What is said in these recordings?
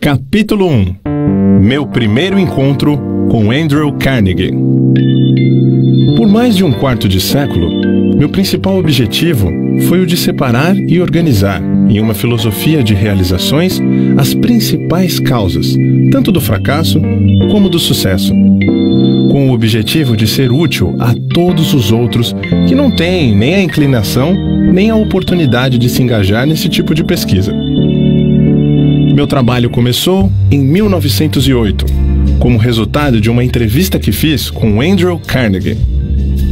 Capítulo 1 Meu primeiro encontro com Andrew Carnegie. Por mais de um quarto de século, meu principal objetivo foi o de separar e organizar, em uma filosofia de realizações, as principais causas, tanto do fracasso como do sucesso, com o objetivo de ser útil a todos os outros que não têm nem a inclinação nem a oportunidade de se engajar nesse tipo de pesquisa. Meu trabalho começou em 1908, como resultado de uma entrevista que fiz com Andrew Carnegie.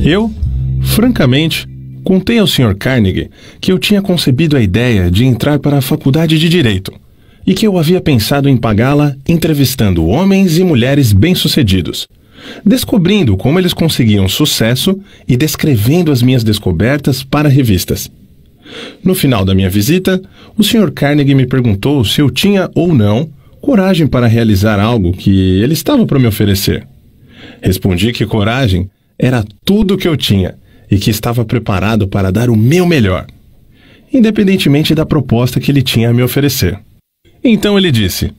Eu, francamente, contei ao Sr. Carnegie que eu tinha concebido a ideia de entrar para a faculdade de Direito e que eu havia pensado em pagá-la entrevistando homens e mulheres bem-sucedidos, descobrindo como eles conseguiam sucesso e descrevendo as minhas descobertas para revistas. No final da minha visita, o Sr. Carnegie me perguntou se eu tinha ou não coragem para realizar algo que ele estava para me oferecer. Respondi que coragem era tudo o que eu tinha e que estava preparado para dar o meu melhor, independentemente da proposta que ele tinha a me oferecer. Então ele disse: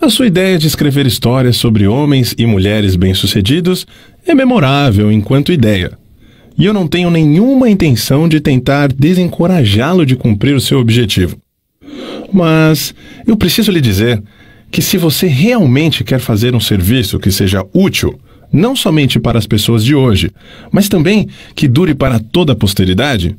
A sua ideia de escrever histórias sobre homens e mulheres bem-sucedidos é memorável enquanto ideia e eu não tenho nenhuma intenção de tentar desencorajá-lo de cumprir o seu objetivo. Mas eu preciso lhe dizer que se você realmente quer fazer um serviço que seja útil, não somente para as pessoas de hoje, mas também que dure para toda a posteridade,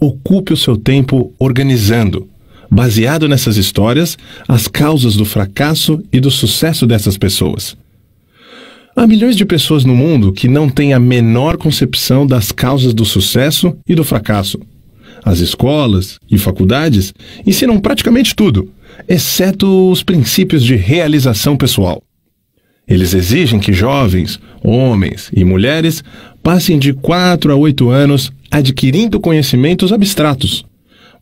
ocupe o seu tempo organizando, baseado nessas histórias, as causas do fracasso e do sucesso dessas pessoas. Há milhões de pessoas no mundo que não têm a menor concepção das causas do sucesso e do fracasso. As escolas e faculdades ensinam praticamente tudo, exceto os princípios de realização pessoal. Eles exigem que jovens, homens e mulheres passem de 4 a 8 anos adquirindo conhecimentos abstratos,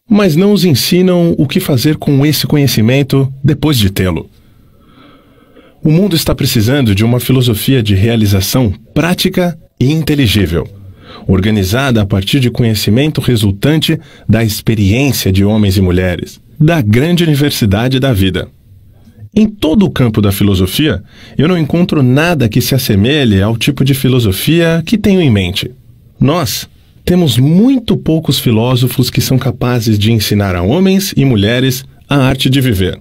mas não os ensinam o que fazer com esse conhecimento depois de tê-lo. O mundo está precisando de uma filosofia de realização prática e inteligível, organizada a partir de conhecimento resultante da experiência de homens e mulheres, da grande universidade da vida. Em todo o campo da filosofia, eu não encontro nada que se assemelhe ao tipo de filosofia que tenho em mente. Nós temos muito poucos filósofos que são capazes de ensinar a homens e mulheres a arte de viver.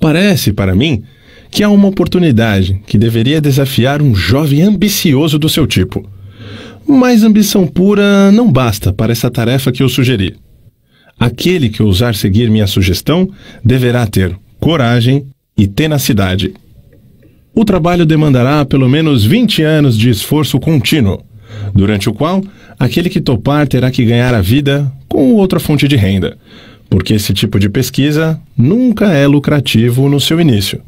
Parece, para mim, que há uma oportunidade que deveria desafiar um jovem ambicioso do seu tipo. Mas ambição pura não basta para essa tarefa que eu sugeri. Aquele que ousar seguir minha sugestão deverá ter coragem e tenacidade. O trabalho demandará pelo menos 20 anos de esforço contínuo, durante o qual aquele que topar terá que ganhar a vida com outra fonte de renda, porque esse tipo de pesquisa nunca é lucrativo no seu início.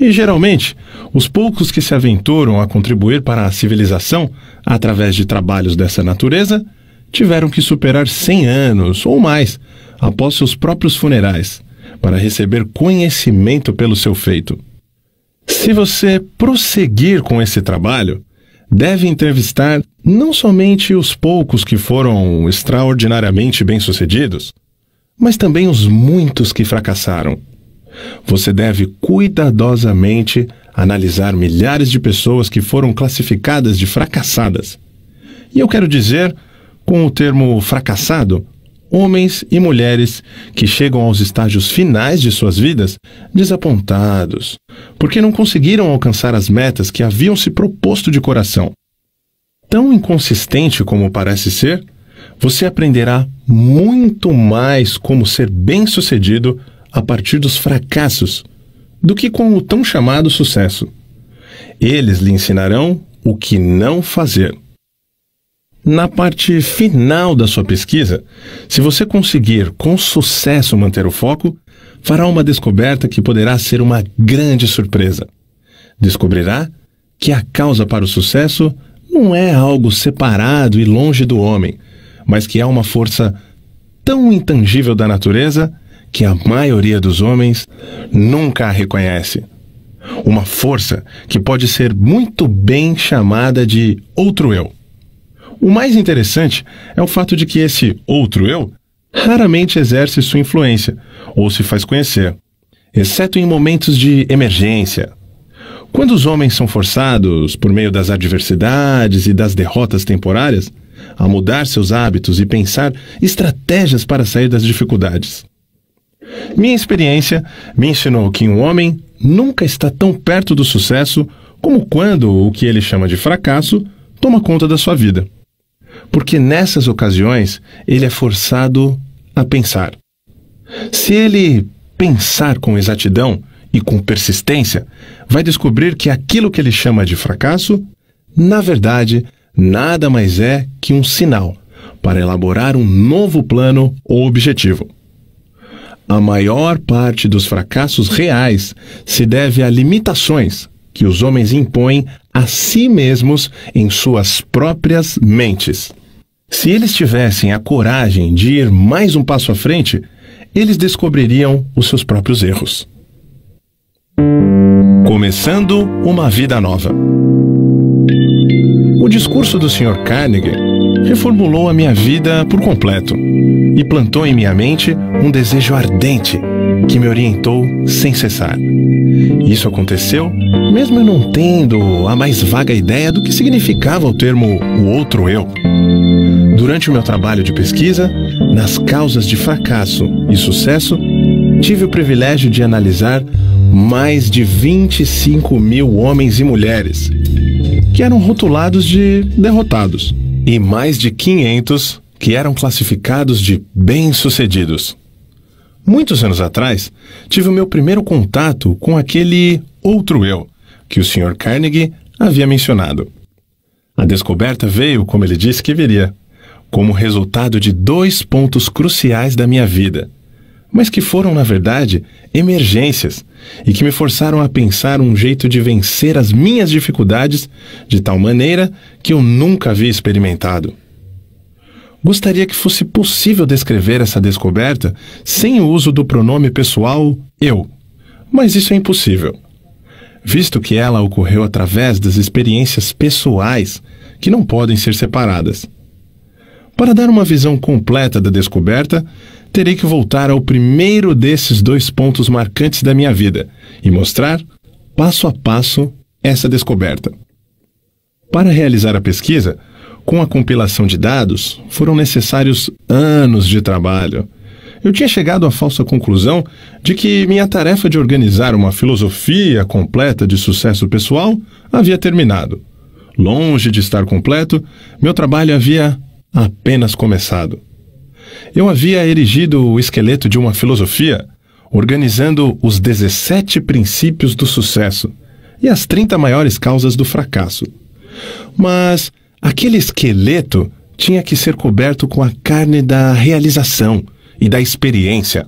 E geralmente, os poucos que se aventuram a contribuir para a civilização através de trabalhos dessa natureza tiveram que superar 100 anos ou mais após seus próprios funerais para receber conhecimento pelo seu feito. Se você prosseguir com esse trabalho, deve entrevistar não somente os poucos que foram extraordinariamente bem-sucedidos, mas também os muitos que fracassaram você deve cuidadosamente analisar milhares de pessoas que foram classificadas de fracassadas. E eu quero dizer, com o termo fracassado, homens e mulheres que chegam aos estágios finais de suas vidas desapontados, porque não conseguiram alcançar as metas que haviam se proposto de coração. Tão inconsistente como parece ser, você aprenderá muito mais como ser bem-sucedido a partir dos fracassos do que com o tão chamado sucesso. Eles lhe ensinarão o que não fazer. Na parte final da sua pesquisa, se você conseguir com sucesso manter o foco, fará uma descoberta que poderá ser uma grande surpresa. Descobrirá que a causa para o sucesso não é algo separado e longe do homem, mas que há uma força tão intangível da natureza que a maioria dos homens nunca reconhece. Uma força que pode ser muito bem chamada de outro eu. O mais interessante é o fato de que esse outro eu raramente exerce sua influência ou se faz conhecer. exceto em momentos de emergência. Quando os homens são forçados, por meio das adversidades e das derrotas temporárias, a mudar seus hábitos e pensar estratégias para sair das dificuldades. Minha experiência me ensinou que um homem nunca está tão perto do sucesso como quando o que ele chama de fracasso toma conta da sua vida. Porque nessas ocasiões ele é forçado a pensar. Se ele pensar com exatidão e com persistência, vai descobrir que aquilo que ele chama de fracasso, na verdade, nada mais é que um sinal para elaborar um novo plano ou objetivo. A maior parte dos fracassos reais se deve a limitações que os homens impõem a si mesmos em suas próprias mentes. Se eles tivessem a coragem de ir mais um passo à frente, eles descobririam os seus próprios erros. Começando uma vida nova. O discurso do Sr. Carnegie reformulou a minha vida por completo e plantou em minha mente um desejo ardente que me orientou sem cessar. Isso aconteceu mesmo eu não tendo a mais vaga ideia do que significava o termo o outro eu. Durante o meu trabalho de pesquisa, nas causas de fracasso e sucesso, tive o privilégio de analisar mais de 25 mil homens e mulheres que eram rotulados de derrotados e mais de 500 que eram classificados de bem-sucedidos. Muitos anos atrás, tive o meu primeiro contato com aquele outro eu que o Sr. Carnegie havia mencionado. A descoberta veio, como ele disse que viria, como resultado de dois pontos cruciais da minha vida, mas que foram, na verdade, emergências e que me forçaram a pensar um jeito de vencer as minhas dificuldades de tal maneira que eu nunca havia experimentado. Gostaria que fosse possível descrever essa descoberta sem o uso do pronome pessoal eu, mas isso é impossível, visto que ela ocorreu através das experiências pessoais que não podem ser separadas. Para dar uma visão completa da descoberta, terei que voltar ao primeiro desses dois pontos marcantes da minha vida e mostrar, passo a passo, essa descoberta. Para realizar a pesquisa, com a compilação de dados, foram necessários anos de trabalho. Eu tinha chegado à falsa conclusão de que minha tarefa de organizar uma filosofia completa de sucesso pessoal havia terminado. Longe de estar completo, meu trabalho havia apenas começado. Eu havia erigido o esqueleto de uma filosofia, organizando os 17 princípios do sucesso e as 30 maiores causas do fracasso. Mas aquele esqueleto tinha que ser coberto com a carne da realização e da experiência.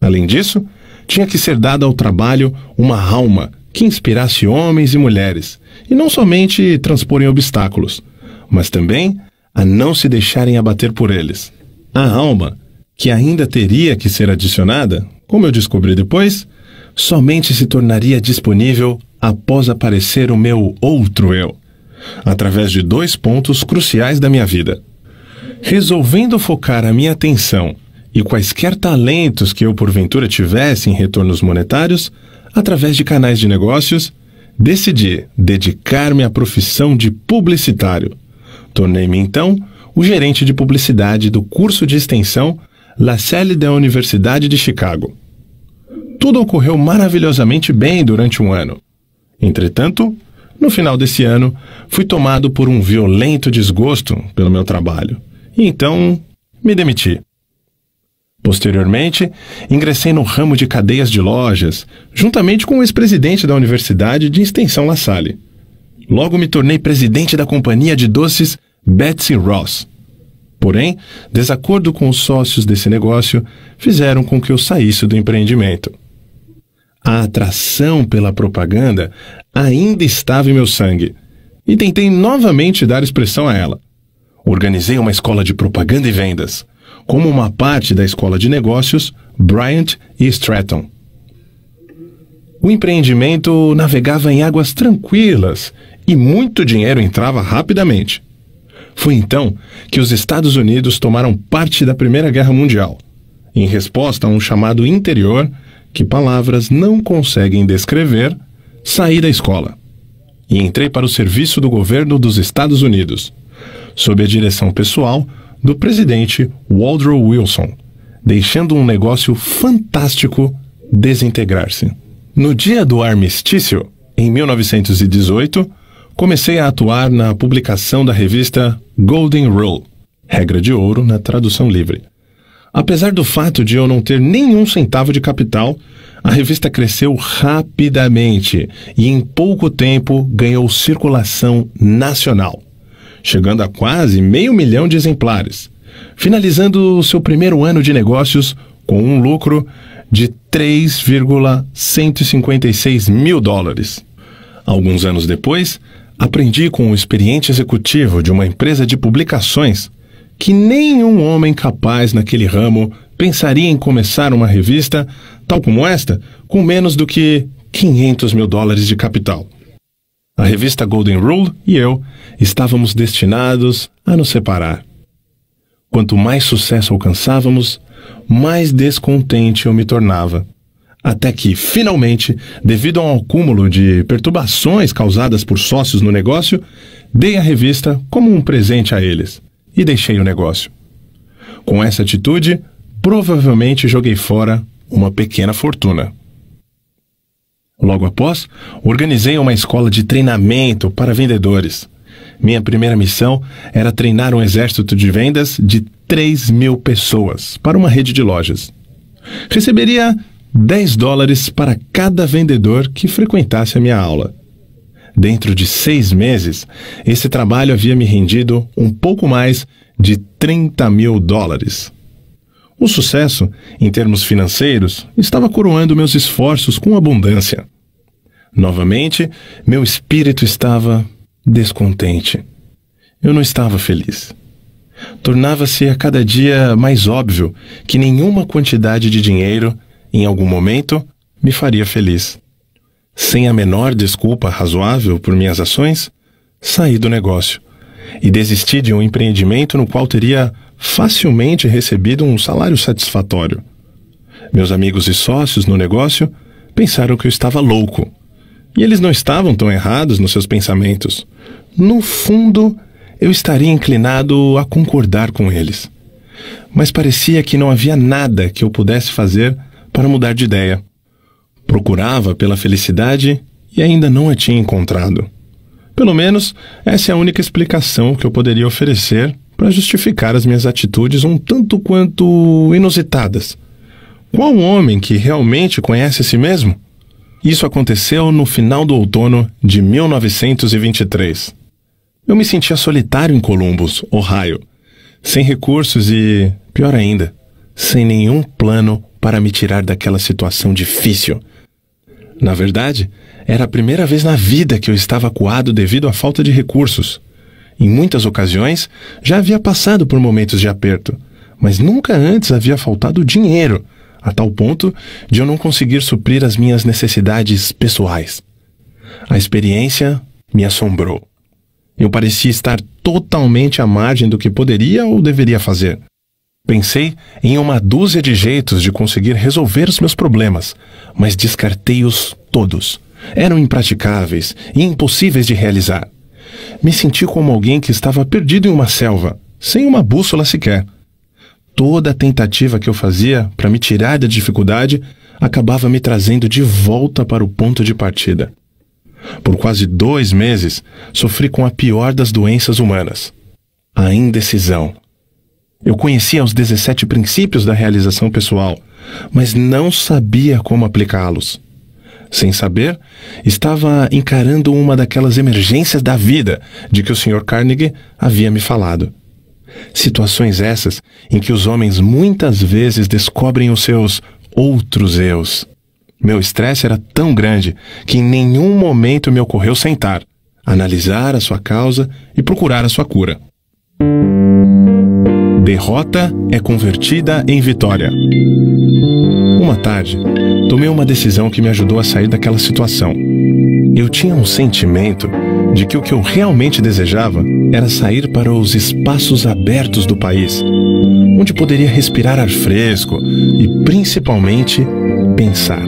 Além disso, tinha que ser dada ao trabalho uma alma que inspirasse homens e mulheres, e não somente transporem obstáculos, mas também a não se deixarem abater por eles. A alma, que ainda teria que ser adicionada, como eu descobri depois, somente se tornaria disponível após aparecer o meu outro eu, através de dois pontos cruciais da minha vida. Resolvendo focar a minha atenção e quaisquer talentos que eu porventura tivesse em retornos monetários, através de canais de negócios, decidi dedicar-me à profissão de publicitário Tornei-me então o gerente de publicidade do curso de extensão La Salle da Universidade de Chicago. Tudo ocorreu maravilhosamente bem durante um ano. Entretanto, no final desse ano, fui tomado por um violento desgosto pelo meu trabalho e então me demiti. Posteriormente, ingressei no ramo de cadeias de lojas, juntamente com o ex-presidente da Universidade de Extensão La Salle. Logo me tornei presidente da companhia de doces Betsy Ross. Porém, desacordo com os sócios desse negócio fizeram com que eu saísse do empreendimento. A atração pela propaganda ainda estava em meu sangue e tentei novamente dar expressão a ela. Organizei uma escola de propaganda e vendas, como uma parte da escola de negócios Bryant e Stratton. O empreendimento navegava em águas tranquilas e muito dinheiro entrava rapidamente. Foi então que os Estados Unidos tomaram parte da Primeira Guerra Mundial, em resposta a um chamado interior que palavras não conseguem descrever, saí da escola e entrei para o serviço do governo dos Estados Unidos, sob a direção pessoal do presidente Woodrow Wilson, deixando um negócio fantástico desintegrar-se. No dia do armistício, em 1918, comecei a atuar na publicação da revista Golden Rule, regra de ouro na tradução livre. Apesar do fato de eu não ter nenhum centavo de capital, a revista cresceu rapidamente e em pouco tempo ganhou circulação nacional, chegando a quase meio milhão de exemplares, finalizando seu primeiro ano de negócios com um lucro de 3,156 mil dólares. Alguns anos depois, aprendi com o experiente executivo de uma empresa de publicações que nenhum homem capaz naquele ramo pensaria em começar uma revista, tal como esta, com menos do que 500 mil dólares de capital. A revista Golden Rule e eu estávamos destinados a nos separar. Quanto mais sucesso alcançávamos, mais descontente eu me tornava. Até que, finalmente, devido a um acúmulo de perturbações causadas por sócios no negócio, dei a revista como um presente a eles e deixei o negócio. Com essa atitude, provavelmente joguei fora uma pequena fortuna. Logo após, organizei uma escola de treinamento para vendedores. Minha primeira missão era treinar um exército de vendas de 3 mil pessoas para uma rede de lojas. Receberia 10 dólares para cada vendedor que frequentasse a minha aula. Dentro de seis meses, esse trabalho havia me rendido um pouco mais de 30 mil dólares. O sucesso, em termos financeiros, estava coroando meus esforços com abundância. Novamente, meu espírito estava descontente. Eu não estava feliz. Tornava-se a cada dia mais óbvio que nenhuma quantidade de dinheiro, em algum momento, me faria feliz. Sem a menor desculpa razoável por minhas ações, saí do negócio e desisti de um empreendimento no qual teria facilmente recebido um salário satisfatório. Meus amigos e sócios no negócio pensaram que eu estava louco. E eles não estavam tão errados nos seus pensamentos. No fundo, eu estaria inclinado a concordar com eles. Mas parecia que não havia nada que eu pudesse fazer para mudar de ideia. Procurava pela felicidade e ainda não a tinha encontrado. Pelo menos, essa é a única explicação que eu poderia oferecer para justificar as minhas atitudes um tanto quanto inusitadas. Qual homem que realmente conhece a si mesmo? Isso aconteceu no final do outono de 1923. Eu me sentia solitário em Columbus, Ohio, sem recursos e, pior ainda, sem nenhum plano para me tirar daquela situação difícil. Na verdade, era a primeira vez na vida que eu estava acuado devido à falta de recursos. Em muitas ocasiões, já havia passado por momentos de aperto, mas nunca antes havia faltado dinheiro, a tal ponto de eu não conseguir suprir as minhas necessidades pessoais. A experiência me assombrou. Eu parecia estar totalmente à margem do que poderia ou deveria fazer. Pensei em uma dúzia de jeitos de conseguir resolver os meus problemas, mas descartei-os todos. Eram impraticáveis e impossíveis de realizar. Me senti como alguém que estava perdido em uma selva, sem uma bússola sequer. Toda a tentativa que eu fazia para me tirar da dificuldade acabava me trazendo de volta para o ponto de partida. Por quase dois meses, sofri com a pior das doenças humanas: a indecisão. Eu conhecia os 17 princípios da realização pessoal, mas não sabia como aplicá-los. Sem saber, estava encarando uma daquelas emergências da vida de que o Sr. Carnegie havia me falado. Situações essas em que os homens muitas vezes descobrem os seus outros eus. Meu estresse era tão grande que em nenhum momento me ocorreu sentar, analisar a sua causa e procurar a sua cura. Derrota é convertida em vitória. Uma tarde, tomei uma decisão que me ajudou a sair daquela situação. Eu tinha um sentimento de que o que eu realmente desejava era sair para os espaços abertos do país, onde poderia respirar ar fresco e, principalmente, pensar.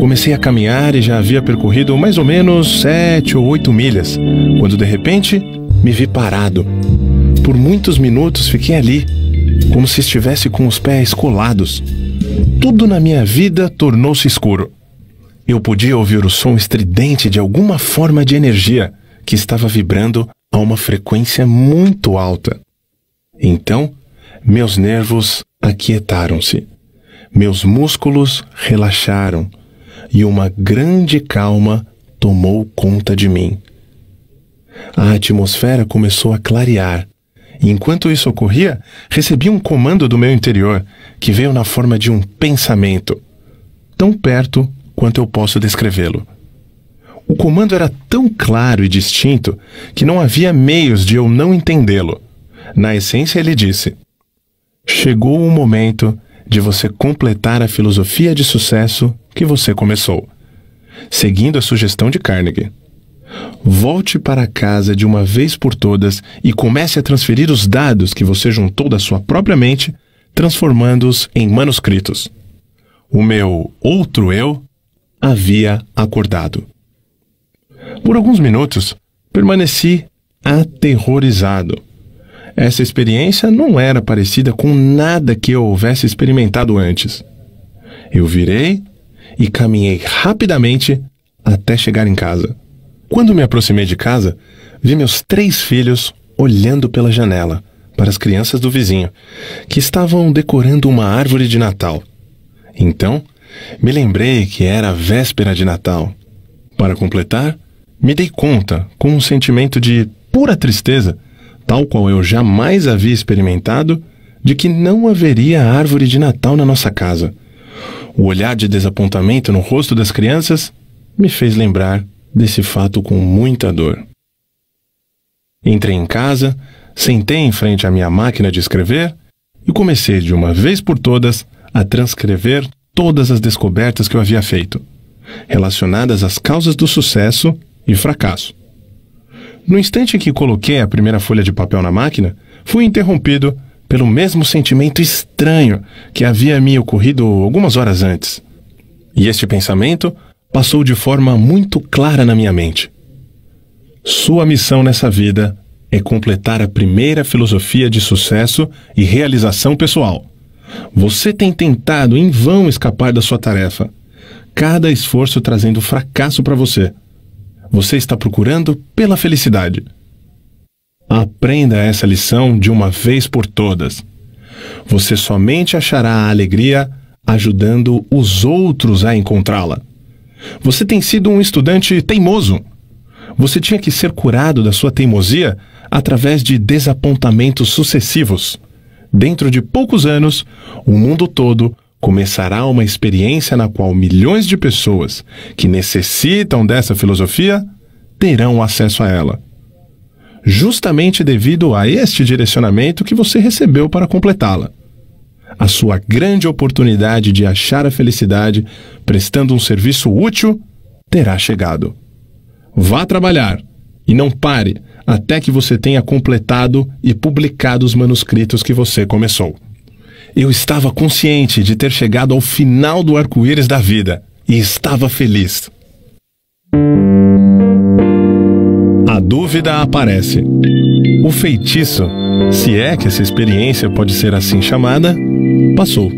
Comecei a caminhar e já havia percorrido mais ou menos sete ou oito milhas, quando de repente me vi parado. Por muitos minutos fiquei ali, como se estivesse com os pés colados. Tudo na minha vida tornou-se escuro. Eu podia ouvir o som estridente de alguma forma de energia que estava vibrando a uma frequência muito alta. Então, meus nervos aquietaram-se, meus músculos relaxaram e uma grande calma tomou conta de mim. A atmosfera começou a clarear e enquanto isso ocorria, recebi um comando do meu interior, que veio na forma de um pensamento, tão perto quanto eu posso descrevê-lo. O comando era tão claro e distinto que não havia meios de eu não entendê-lo. Na essência, ele disse: Chegou o momento de você completar a filosofia de sucesso que você começou, seguindo a sugestão de Carnegie. Volte para casa de uma vez por todas e comece a transferir os dados que você juntou da sua própria mente, transformando-os em manuscritos. O meu outro eu havia acordado. Por alguns minutos, permaneci aterrorizado. Essa experiência não era parecida com nada que eu houvesse experimentado antes. Eu virei e caminhei rapidamente até chegar em casa. Quando me aproximei de casa, vi meus três filhos olhando pela janela para as crianças do vizinho, que estavam decorando uma árvore de Natal. Então, me lembrei que era a véspera de Natal. Para completar, me dei conta, com um sentimento de pura tristeza, tal qual eu jamais havia experimentado, de que não haveria árvore de Natal na nossa casa. O olhar de desapontamento no rosto das crianças me fez lembrar desse fato com muita dor. Entrei em casa, sentei em frente à minha máquina de escrever e comecei de uma vez por todas a transcrever todas as descobertas que eu havia feito, relacionadas às causas do sucesso e fracasso. No instante em que coloquei a primeira folha de papel na máquina, fui interrompido pelo mesmo sentimento estranho que havia me ocorrido algumas horas antes. E este pensamento passou de forma muito clara na minha mente. Sua missão nessa vida é completar a primeira filosofia de sucesso e realização pessoal. Você tem tentado em vão escapar da sua tarefa, cada esforço trazendo fracasso para você. Você está procurando pela felicidade. Aprenda essa lição de uma vez por todas. Você somente achará a alegria ajudando os outros a encontrá-la. Você tem sido um estudante teimoso. Você tinha que ser curado da sua teimosia através de desapontamentos sucessivos. Dentro de poucos anos, o mundo todo começará uma experiência na qual milhões de pessoas que necessitam dessa filosofia terão acesso a ela. Justamente devido a este direcionamento que você recebeu para completá-la a sua grande oportunidade de achar a felicidade prestando um serviço útil terá chegado. Vá trabalhar e não pare até que você tenha completado e publicado os manuscritos que você começou. Eu estava consciente de ter chegado ao final do arco-íris da vida e estava feliz. A dúvida aparece. O feitiço, se é que essa experiência pode ser assim chamada, passou.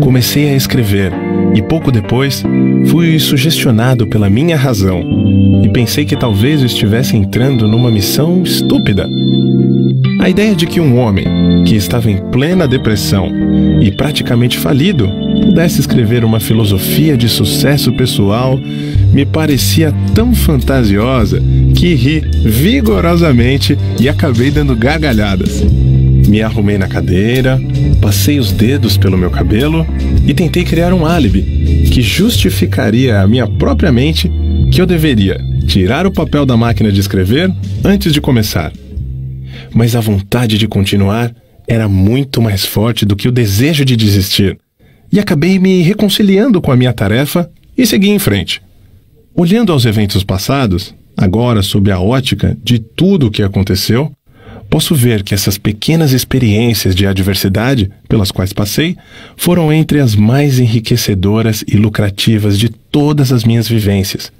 Comecei a escrever e pouco depois fui sugestionado pela minha razão e pensei que talvez eu estivesse entrando numa missão estúpida. A ideia de que um homem que estava em plena depressão e praticamente falido pudesse escrever uma filosofia de sucesso pessoal me parecia tão fantasiosa que ri vigorosamente e acabei dando gargalhadas. Me arrumei na cadeira, passei os dedos pelo meu cabelo e tentei criar um álibi que justificaria à minha própria mente que eu deveria tirar o papel da máquina de escrever antes de começar. Mas a vontade de continuar era muito mais forte do que o desejo de desistir, e acabei me reconciliando com a minha tarefa e segui em frente. Olhando aos eventos passados, Agora, sob a ótica de tudo o que aconteceu, posso ver que essas pequenas experiências de adversidade pelas quais passei foram entre as mais enriquecedoras e lucrativas de todas as minhas vivências.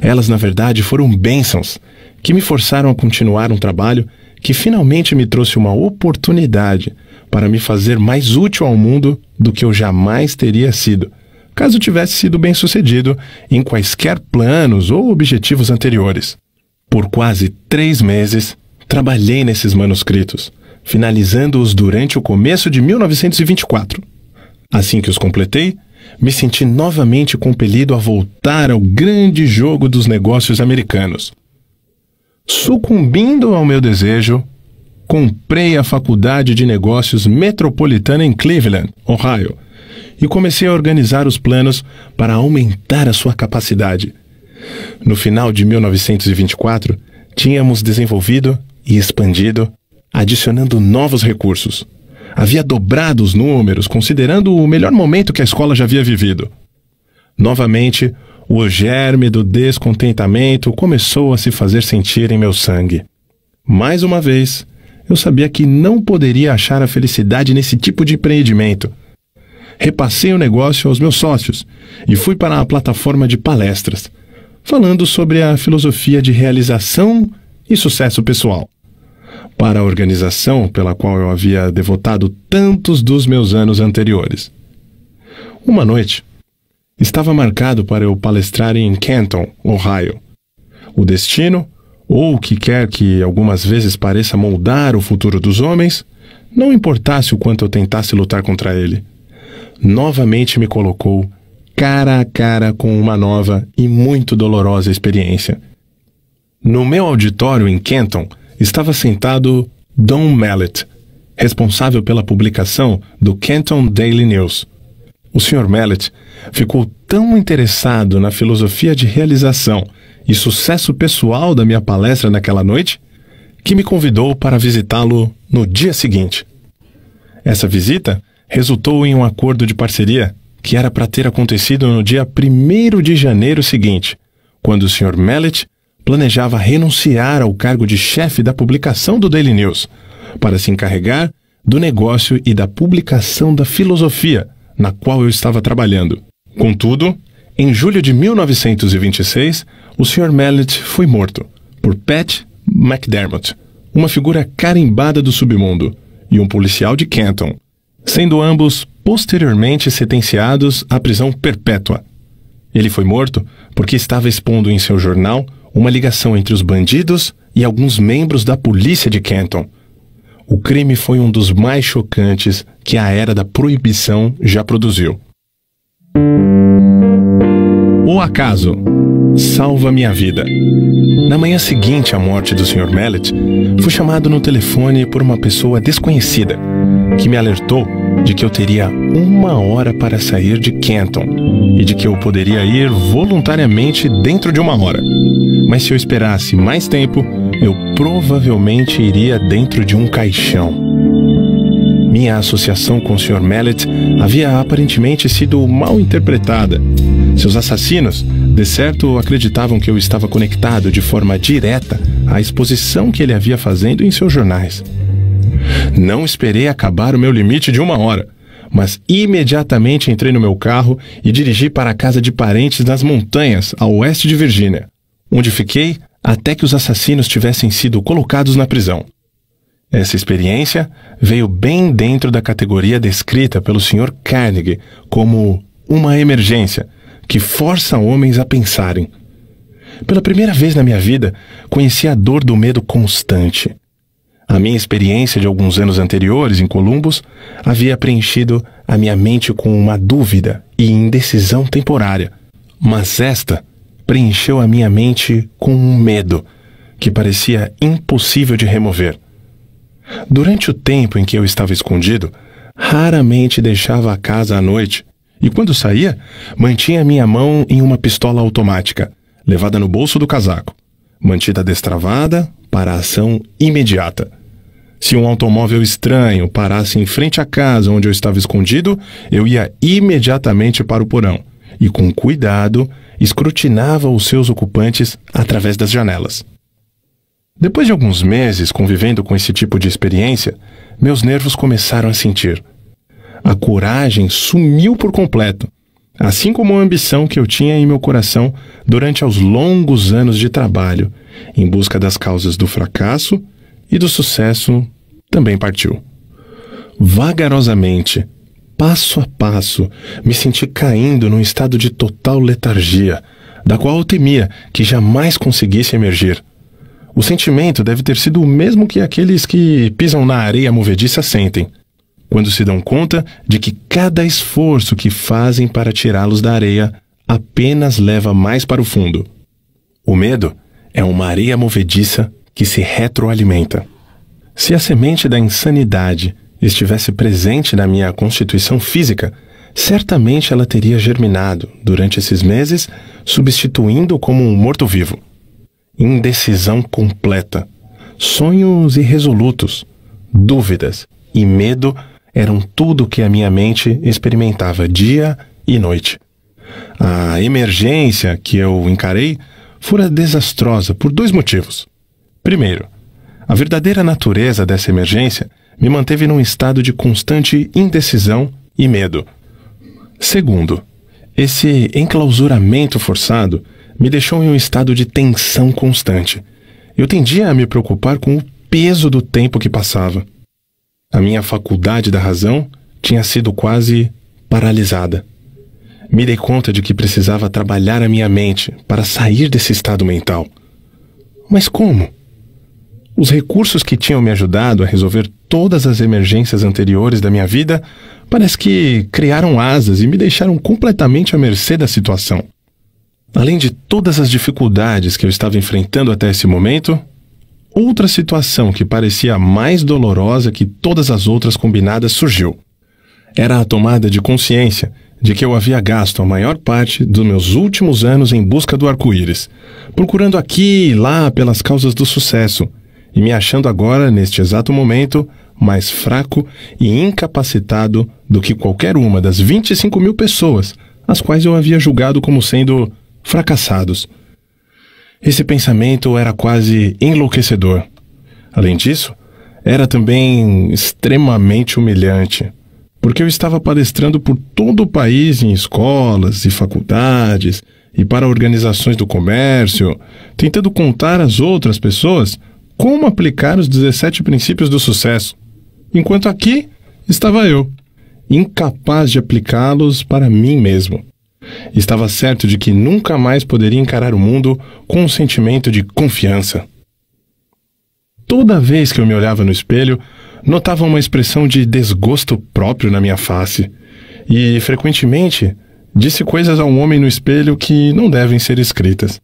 Elas, na verdade, foram bênçãos que me forçaram a continuar um trabalho que finalmente me trouxe uma oportunidade para me fazer mais útil ao mundo do que eu jamais teria sido, caso tivesse sido bem-sucedido em quaisquer planos ou objetivos anteriores. Por quase três meses, trabalhei nesses manuscritos, finalizando-os durante o começo de 1924. Assim que os completei, me senti novamente compelido a voltar ao grande jogo dos negócios americanos. Sucumbindo ao meu desejo, comprei a Faculdade de Negócios Metropolitana em Cleveland, Ohio, e comecei a organizar os planos para aumentar a sua capacidade. No final de 1924, tínhamos desenvolvido e expandido, adicionando novos recursos. Havia dobrado os números, considerando o melhor momento que a escola já havia vivido. Novamente, o germe do descontentamento começou a se fazer sentir em meu sangue. Mais uma vez, eu sabia que não poderia achar a felicidade nesse tipo de empreendimento. Repassei o negócio aos meus sócios e fui para a plataforma de palestras, falando sobre a filosofia de realização e sucesso pessoal. Para a organização pela qual eu havia devotado tantos dos meus anos anteriores. Uma noite, estava marcado para eu palestrar em Canton, Ohio. O destino ou o que quer que algumas vezes pareça moldar o futuro dos homens, não importasse o quanto eu tentasse lutar contra ele. Novamente me colocou cara a cara com uma nova e muito dolorosa experiência. No meu auditório em Kenton estava sentado Don Mallet, responsável pela publicação do Kenton Daily News. O Sr. Mallet ficou tão interessado na filosofia de realização e sucesso pessoal da minha palestra naquela noite que me convidou para visitá-lo no dia seguinte. Essa visita resultou em um acordo de parceria que era para ter acontecido no dia 1 de janeiro seguinte, quando o Sr. Mallet planejava renunciar ao cargo de chefe da publicação do Daily News para se encarregar do negócio e da publicação da filosofia na qual eu estava trabalhando. Contudo, em julho de 1926, o Sr. Mallet foi morto por Pat McDermott, uma figura carimbada do submundo, e um policial de Canton, sendo ambos posteriormente sentenciados à prisão perpétua. Ele foi morto porque estava expondo em seu jornal uma ligação entre os bandidos e alguns membros da polícia de Canton. O crime foi um dos mais chocantes que a era da proibição já produziu. O acaso salva minha vida. Na manhã seguinte à morte do Sr. Mallet, fui chamado no telefone por uma pessoa desconhecida que me alertou de que eu teria uma hora para sair de Canton e de que eu poderia ir voluntariamente dentro de uma hora. Mas se eu esperasse mais tempo, eu provavelmente iria dentro de um caixão. Minha associação com o Sr. Mallet havia aparentemente sido mal interpretada. Seus assassinos, de certo, acreditavam que eu estava conectado de forma direta à exposição que ele havia fazendo em seus jornais. Não esperei acabar o meu limite de uma hora, mas imediatamente entrei no meu carro e dirigi para a casa de parentes nas montanhas, a oeste de Virgínia, onde fiquei até que os assassinos tivessem sido colocados na prisão. Essa experiência veio bem dentro da categoria descrita pelo Sr. Carnegie como uma emergência que força homens a pensarem. Pela primeira vez na minha vida, conheci a dor do medo constante. A minha experiência de alguns anos anteriores em Columbus havia preenchido a minha mente com uma dúvida e indecisão temporária, mas esta preencheu a minha mente com um medo que parecia impossível de remover. Durante o tempo em que eu estava escondido, raramente deixava a casa à noite e, quando saía, mantinha minha mão em uma pistola automática, levada no bolso do casaco, mantida destravada para ação imediata. Se um automóvel estranho parasse em frente à casa onde eu estava escondido, eu ia imediatamente para o porão e, com cuidado, escrutinava os seus ocupantes através das janelas. Depois de alguns meses convivendo com esse tipo de experiência, meus nervos começaram a sentir. A coragem sumiu por completo, assim como a ambição que eu tinha em meu coração durante os longos anos de trabalho, em busca das causas do fracasso e do sucesso, também partiu. Vagarosamente, passo a passo, me senti caindo num estado de total letargia, da qual eu temia que jamais conseguisse emergir. O sentimento deve ter sido o mesmo que aqueles que pisam na areia movediça sentem, quando se dão conta de que cada esforço que fazem para tirá-los da areia apenas leva mais para o fundo. O medo é uma areia movediça que se retroalimenta. Se a semente da insanidade estivesse presente na minha constituição física, certamente ela teria germinado durante esses meses, substituindo como um morto-vivo indecisão completa, sonhos irresolutos, dúvidas e medo eram tudo que a minha mente experimentava dia e noite. A emergência que eu encarei fora desastrosa por dois motivos. Primeiro, a verdadeira natureza dessa emergência me manteve num estado de constante indecisão e medo. Segundo, esse enclausuramento forçado me deixou em um estado de tensão constante. Eu tendia a me preocupar com o peso do tempo que passava. A minha faculdade da razão tinha sido quase paralisada. Me dei conta de que precisava trabalhar a minha mente para sair desse estado mental. Mas como? Os recursos que tinham me ajudado a resolver todas as emergências anteriores da minha vida parece que criaram asas e me deixaram completamente à mercê da situação. Além de todas as dificuldades que eu estava enfrentando até esse momento, outra situação que parecia mais dolorosa que todas as outras combinadas surgiu. Era a tomada de consciência de que eu havia gasto a maior parte dos meus últimos anos em busca do arco-íris, procurando aqui e lá pelas causas do sucesso, e me achando agora, neste exato momento, mais fraco e incapacitado do que qualquer uma das 25 mil pessoas as quais eu havia julgado como sendo fracassados. Esse pensamento era quase enlouquecedor. Além disso, era também extremamente humilhante, porque eu estava palestrando por todo o país em escolas e faculdades e para organizações do comércio, tentando contar às outras pessoas como aplicar os 17 princípios do sucesso, enquanto aqui estava eu, incapaz de aplicá-los para mim mesmo. Estava certo de que nunca mais poderia encarar o mundo com um sentimento de confiança. Toda vez que eu me olhava no espelho, notava uma expressão de desgosto próprio na minha face, e frequentemente disse coisas a um homem no espelho que não devem ser escritas.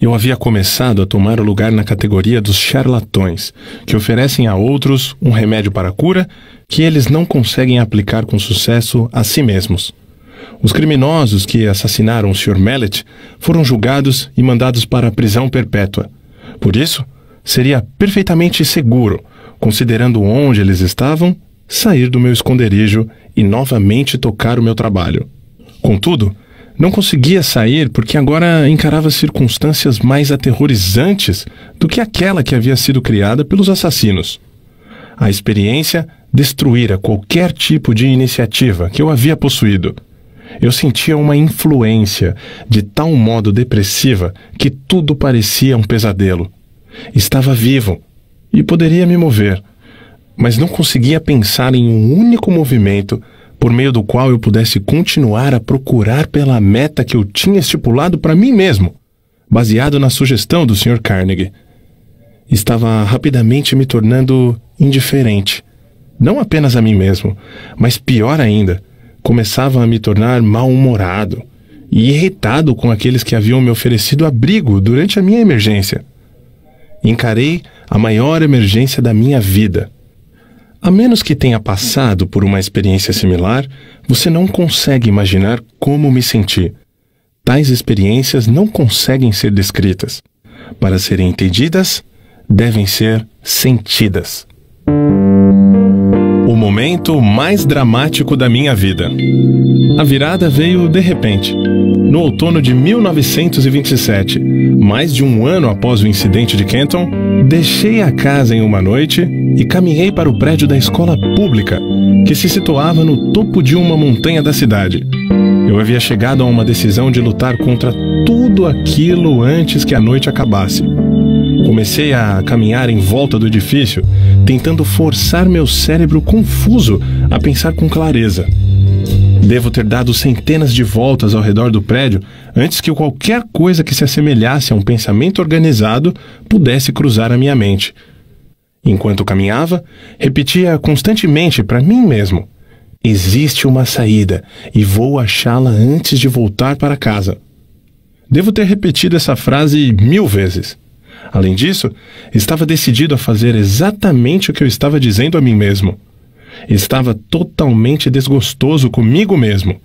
Eu havia começado a tomar o lugar na categoria dos charlatões, que oferecem a outros um remédio para a cura que eles não conseguem aplicar com sucesso a si mesmos. Os criminosos que assassinaram o Sr. Mallet foram julgados e mandados para a prisão perpétua. Por isso, seria perfeitamente seguro, considerando onde eles estavam, sair do meu esconderijo e novamente tocar o meu trabalho. Contudo, não conseguia sair porque agora encarava circunstâncias mais aterrorizantes do que aquela que havia sido criada pelos assassinos. A experiência destruíra qualquer tipo de iniciativa que eu havia possuído. Eu sentia uma influência de tal modo depressiva que tudo parecia um pesadelo. Estava vivo e poderia me mover, mas não conseguia pensar em um único movimento por meio do qual eu pudesse continuar a procurar pela meta que eu tinha estipulado para mim mesmo, baseado na sugestão do Sr. Carnegie. Estava rapidamente me tornando indiferente, não apenas a mim mesmo, mas pior ainda, começava a me tornar mal-humorado e irritado com aqueles que haviam me oferecido abrigo durante a minha emergência. Encarei a maior emergência da minha vida. A menos que tenha passado por uma experiência similar, você não consegue imaginar como me senti. Tais experiências não conseguem ser descritas. Para serem entendidas, devem ser sentidas momento mais dramático da minha vida. A virada veio de repente. No outono de 1927, mais de um ano após o incidente de Kenton, deixei a casa em uma noite e caminhei para o prédio da escola pública, que se situava no topo de uma montanha da cidade. Eu havia chegado a uma decisão de lutar contra tudo aquilo antes que a noite acabasse. Comecei a caminhar em volta do edifício, tentando forçar meu cérebro confuso a pensar com clareza. Devo ter dado centenas de voltas ao redor do prédio antes que qualquer coisa que se assemelhasse a um pensamento organizado pudesse cruzar a minha mente. Enquanto caminhava, repetia constantemente para mim mesmo: Existe uma saída e vou achá-la antes de voltar para casa. Devo ter repetido essa frase mil vezes. Além disso, estava decidido a fazer exatamente o que eu estava dizendo a mim mesmo. Estava totalmente desgostoso comigo mesmo,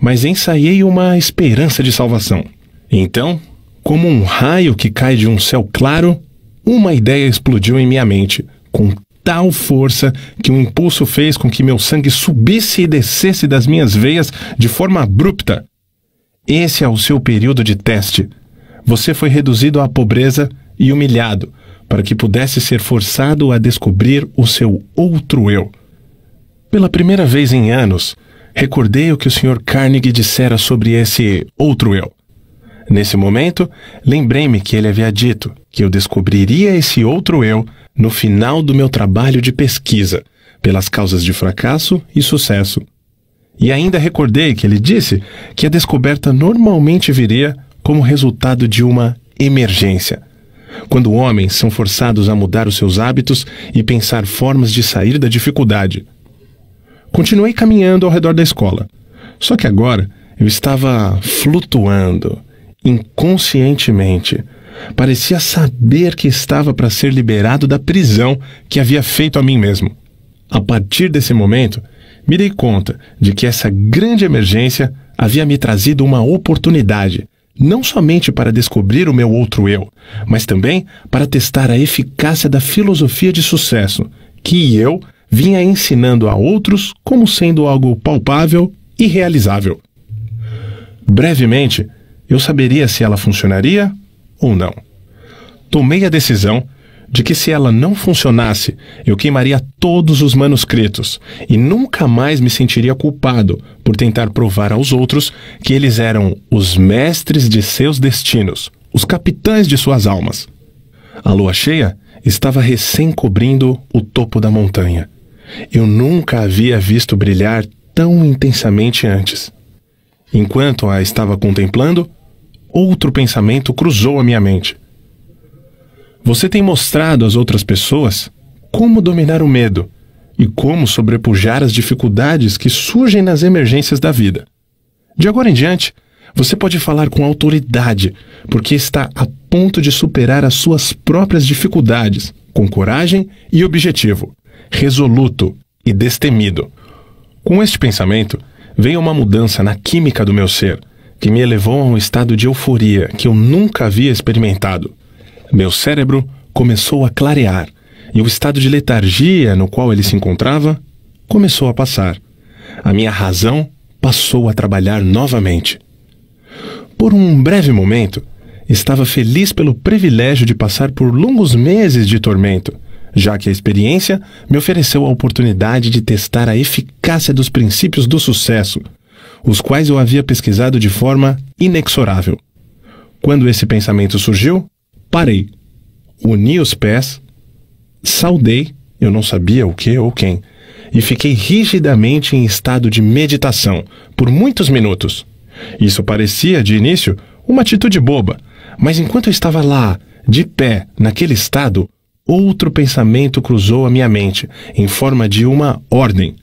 mas ensaiei uma esperança de salvação. Então, como um raio que cai de um céu claro, uma ideia explodiu em minha mente, com tal força que um impulso fez com que meu sangue subisse e descesse das minhas veias de forma abrupta. Esse é o seu período de teste. Você foi reduzido à pobreza e humilhado, para que pudesse ser forçado a descobrir o seu outro eu. Pela primeira vez em anos, recordei o que o Sr. Carnegie dissera sobre esse outro eu. Nesse momento, lembrei-me que ele havia dito que eu descobriria esse outro eu no final do meu trabalho de pesquisa, pelas causas de fracasso e sucesso. E ainda recordei que ele disse que a descoberta normalmente viria como resultado de uma emergência, quando homens são forçados a mudar os seus hábitos e pensar formas de sair da dificuldade. Continuei caminhando ao redor da escola, só que agora eu estava flutuando, inconscientemente. Parecia saber que estava para ser liberado da prisão que havia feito a mim mesmo. A partir desse momento, me dei conta de que essa grande emergência havia me trazido uma oportunidade não somente para descobrir o meu outro eu, mas também para testar a eficácia da filosofia de sucesso, que eu vinha ensinando a outros como sendo algo palpável e realizável. Brevemente, eu saberia se ela funcionaria ou não. Tomei a decisão de que se ela não funcionasse, eu queimaria todos os manuscritos e nunca mais me sentiria culpado por tentar provar aos outros que eles eram os mestres de seus destinos, os capitães de suas almas. A lua cheia estava recém cobrindo o topo da montanha. Eu nunca havia visto brilhar tão intensamente antes. Enquanto a estava contemplando, outro pensamento cruzou a minha mente. Você tem mostrado às outras pessoas como dominar o medo e como sobrepujar as dificuldades que surgem nas emergências da vida. De agora em diante, você pode falar com autoridade, porque está a ponto de superar as suas próprias dificuldades, com coragem e objetivo, resoluto e destemido. Com este pensamento, veio uma mudança na química do meu ser, que me elevou a um estado de euforia que eu nunca havia experimentado. Meu cérebro começou a clarear e o estado de letargia no qual ele se encontrava começou a passar. A minha razão passou a trabalhar novamente. Por um breve momento, estava feliz pelo privilégio de passar por longos meses de tormento, já que a experiência me ofereceu a oportunidade de testar a eficácia dos princípios do sucesso, os quais eu havia pesquisado de forma inexorável. Quando esse pensamento surgiu, Parei, uni os pés, saudei, eu não sabia o que ou quem, e fiquei rigidamente em estado de meditação por muitos minutos. Isso parecia, de início, uma atitude boba, mas enquanto eu estava lá, de pé, naquele estado, outro pensamento cruzou a minha mente, em forma de uma ordem,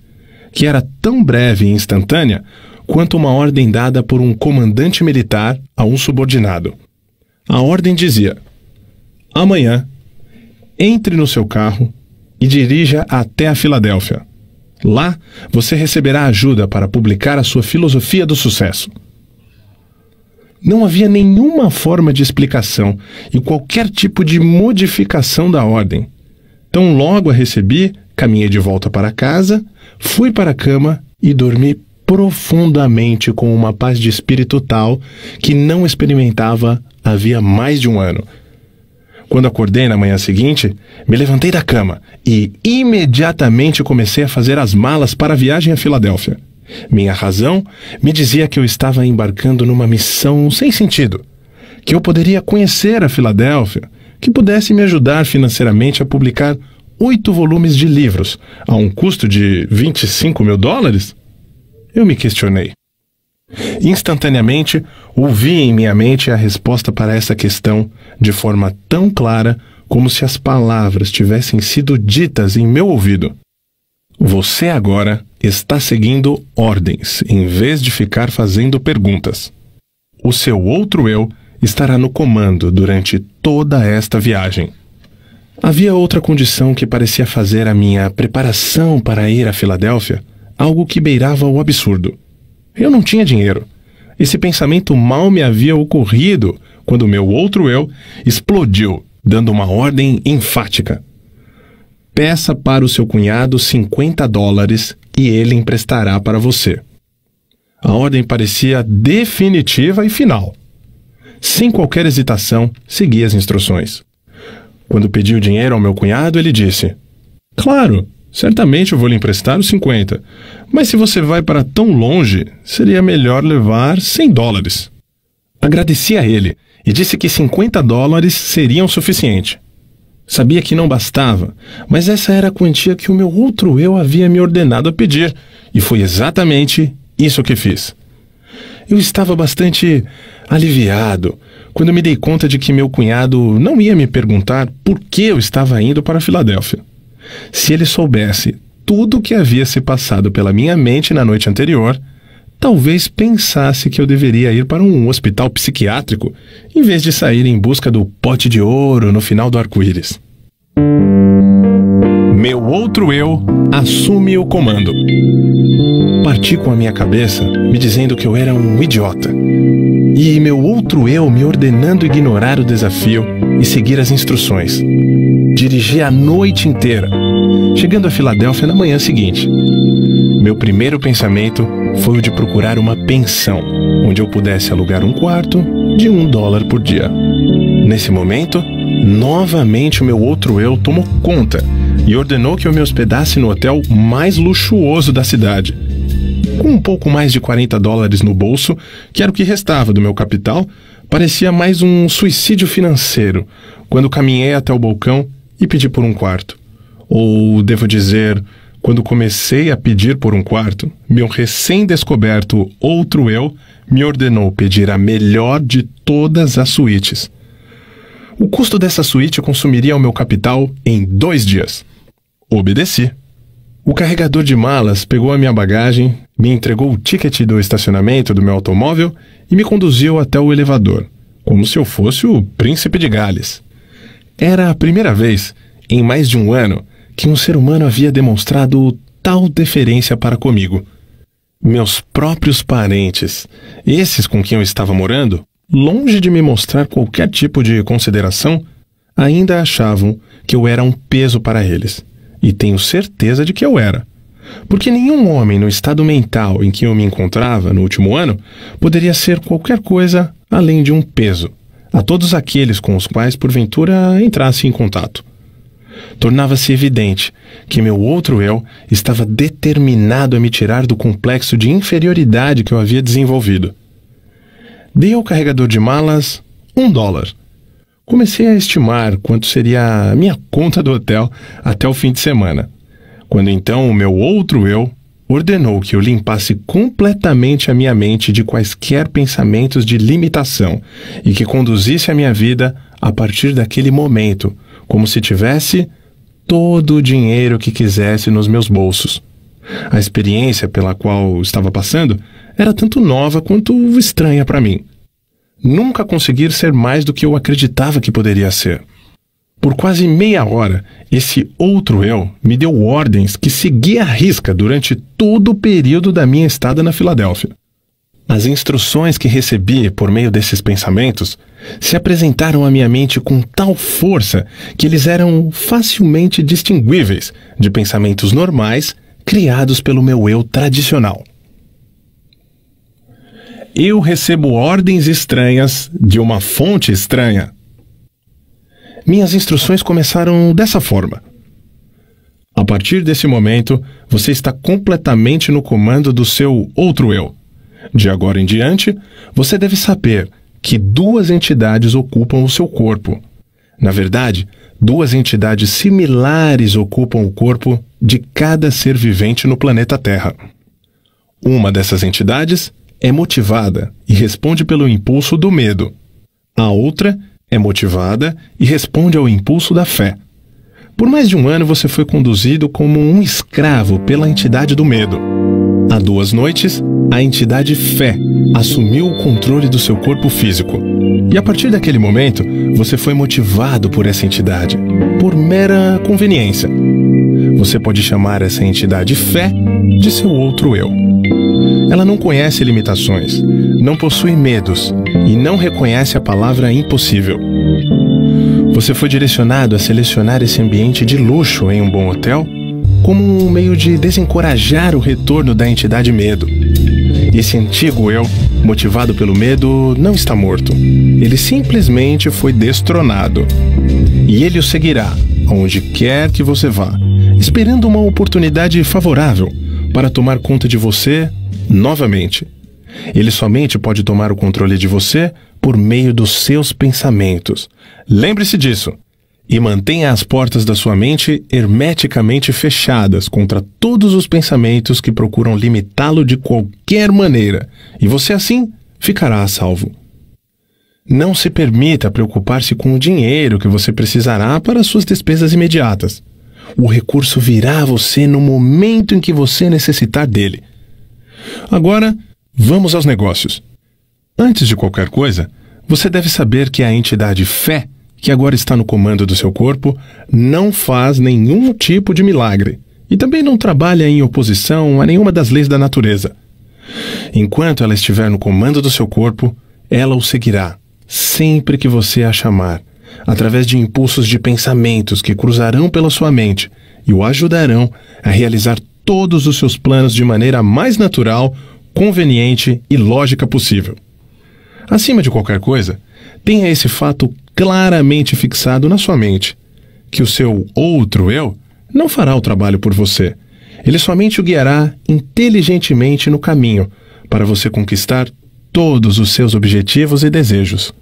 que era tão breve e instantânea quanto uma ordem dada por um comandante militar a um subordinado. A ordem dizia: Amanhã, entre no seu carro e dirija até a Filadélfia. Lá, você receberá ajuda para publicar a sua filosofia do sucesso. Não havia nenhuma forma de explicação e qualquer tipo de modificação da ordem. Tão logo a recebi caminhei de volta para casa, fui para a cama e dormi profundamente com uma paz de espírito tal que não experimentava havia mais de um ano. Quando acordei na manhã seguinte, me levantei da cama e imediatamente comecei a fazer as malas para a viagem a Filadélfia. Minha razão me dizia que eu estava embarcando numa missão sem sentido, que eu poderia conhecer a Filadélfia, que pudesse me ajudar financeiramente a publicar oito volumes de livros a um custo de 25 mil dólares? Eu me questionei. Instantaneamente, ouvi em minha mente a resposta para essa questão de forma tão clara como se as palavras tivessem sido ditas em meu ouvido. Você agora está seguindo ordens em vez de ficar fazendo perguntas. O seu outro eu estará no comando durante toda esta viagem. Havia outra condição que parecia fazer a minha preparação para ir a Filadélfia algo que beirava o absurdo. Eu não tinha dinheiro. Esse pensamento mal me havia ocorrido quando meu outro eu explodiu, dando uma ordem enfática. Peça para o seu cunhado 50 dólares e ele emprestará para você. A ordem parecia definitiva e final. Sem qualquer hesitação, segui as instruções. Quando pedi o dinheiro ao meu cunhado, ele disse: Claro, Certamente eu vou lhe emprestar os 50. Mas se você vai para tão longe, seria melhor levar 100 dólares. Agradeci a ele e disse que 50 dólares seriam suficiente. Sabia que não bastava, mas essa era a quantia que o meu outro eu havia me ordenado a pedir, e foi exatamente isso que fiz. Eu estava bastante aliviado quando me dei conta de que meu cunhado não ia me perguntar por que eu estava indo para Filadélfia. Se ele soubesse tudo o que havia se passado pela minha mente na noite anterior, talvez pensasse que eu deveria ir para um hospital psiquiátrico em vez de sair em busca do pote de ouro no final do arco-íris. Meu outro eu assume o comando. Parti com a minha cabeça me dizendo que eu era um idiota. E meu outro eu me ordenando ignorar o desafio e seguir as instruções. Dirigi a noite inteira, chegando a Filadélfia na manhã seguinte. Meu primeiro pensamento foi o de procurar uma pensão, onde eu pudesse alugar um quarto de um dólar por dia. Nesse momento, novamente o meu outro eu tomou conta e ordenou que eu me hospedasse no hotel mais luxuoso da cidade. Com um pouco mais de 40 dólares no bolso, que era o que restava do meu capital, parecia mais um suicídio financeiro quando caminhei até o balcão e pedi por um quarto. Ou, devo dizer, quando comecei a pedir por um quarto, meu recém-descoberto outro eu me ordenou pedir a melhor de todas as suítes. O custo dessa suíte consumiria o meu capital em dois dias. Obedeci. O carregador de malas pegou a minha bagagem, me entregou o ticket do estacionamento do meu automóvel e me conduziu até o elevador, como se eu fosse o príncipe de Gales. Era a primeira vez, em mais de um ano, que um ser humano havia demonstrado tal deferência para comigo. Meus próprios parentes, esses com quem eu estava morando, longe de me mostrar qualquer tipo de consideração, ainda achavam que eu era um peso para eles. E tenho certeza de que eu era. Porque nenhum homem no estado mental em que eu me encontrava no último ano poderia ser qualquer coisa além de um peso a todos aqueles com os quais porventura entrasse em contato. Tornava-se evidente que meu outro eu estava determinado a me tirar do complexo de inferioridade que eu havia desenvolvido. Dei ao carregador de malas um dólar. Comecei a estimar quanto seria a minha conta do hotel até o fim de semana, quando então o meu outro eu ordenou que eu limpasse completamente a minha mente de quaisquer pensamentos de limitação e que conduzisse a minha vida a partir daquele momento, como se tivesse todo o dinheiro que quisesse nos meus bolsos. A experiência pela qual estava passando era tanto nova quanto estranha para mim. Nunca conseguir ser mais do que eu acreditava que poderia ser. Por quase meia hora, esse outro eu me deu ordens que segui à risca durante todo o período da minha estada na Filadélfia. As instruções que recebi por meio desses pensamentos se apresentaram à minha mente com tal força que eles eram facilmente distinguíveis de pensamentos normais criados pelo meu eu tradicional. Eu recebo ordens estranhas de uma fonte estranha. Minhas instruções começaram dessa forma. A partir desse momento, você está completamente no comando do seu outro eu. De agora em diante, você deve saber que duas entidades ocupam o seu corpo. Na verdade, duas entidades similares ocupam o corpo de cada ser vivente no planeta Terra. Uma dessas entidades é motivada e responde pelo impulso do medo. A outra é motivada e responde ao impulso da fé. Por mais de um ano você foi conduzido como um escravo pela entidade do medo. Há duas noites, a entidade Fé assumiu o controle do seu corpo físico. E a partir daquele momento, você foi motivado por essa entidade, por mera conveniência. Você pode chamar essa entidade Fé de seu outro eu. Ela não conhece limitações, não possui medos e não reconhece a palavra impossível. Você foi direcionado a selecionar esse ambiente de luxo em um bom hotel como um meio de desencorajar o retorno da entidade medo. Esse antigo eu, motivado pelo medo, não está morto. Ele simplesmente foi destronado. E ele o seguirá, aonde quer que você vá, esperando uma oportunidade favorável para tomar conta de você novamente. Ele somente pode tomar o controle de você por meio dos seus pensamentos. Lembre-se disso. E mantenha as portas da sua mente hermeticamente fechadas contra todos os pensamentos que procuram limitá-lo de qualquer maneira, e você assim ficará a salvo. Não se permita preocupar-se com o dinheiro que você precisará para suas despesas imediatas. O recurso virá a você no momento em que você necessitar dele. Agora, vamos aos negócios. Antes de qualquer coisa, você deve saber que a entidade fé, que agora está no comando do seu corpo, não faz nenhum tipo de milagre e também não trabalha em oposição a nenhuma das leis da natureza. Enquanto ela estiver no comando do seu corpo, ela o seguirá, sempre que você a chamar, através de impulsos de pensamentos que cruzarão pela sua mente e o ajudarão a realizar todos os seus planos de maneira mais natural, conveniente e lógica possível. Acima de qualquer coisa, tenha esse fato claramente fixado na sua mente: que o seu outro eu não fará o trabalho por você. Ele somente o guiará inteligentemente no caminho para você conquistar todos os seus objetivos e desejos.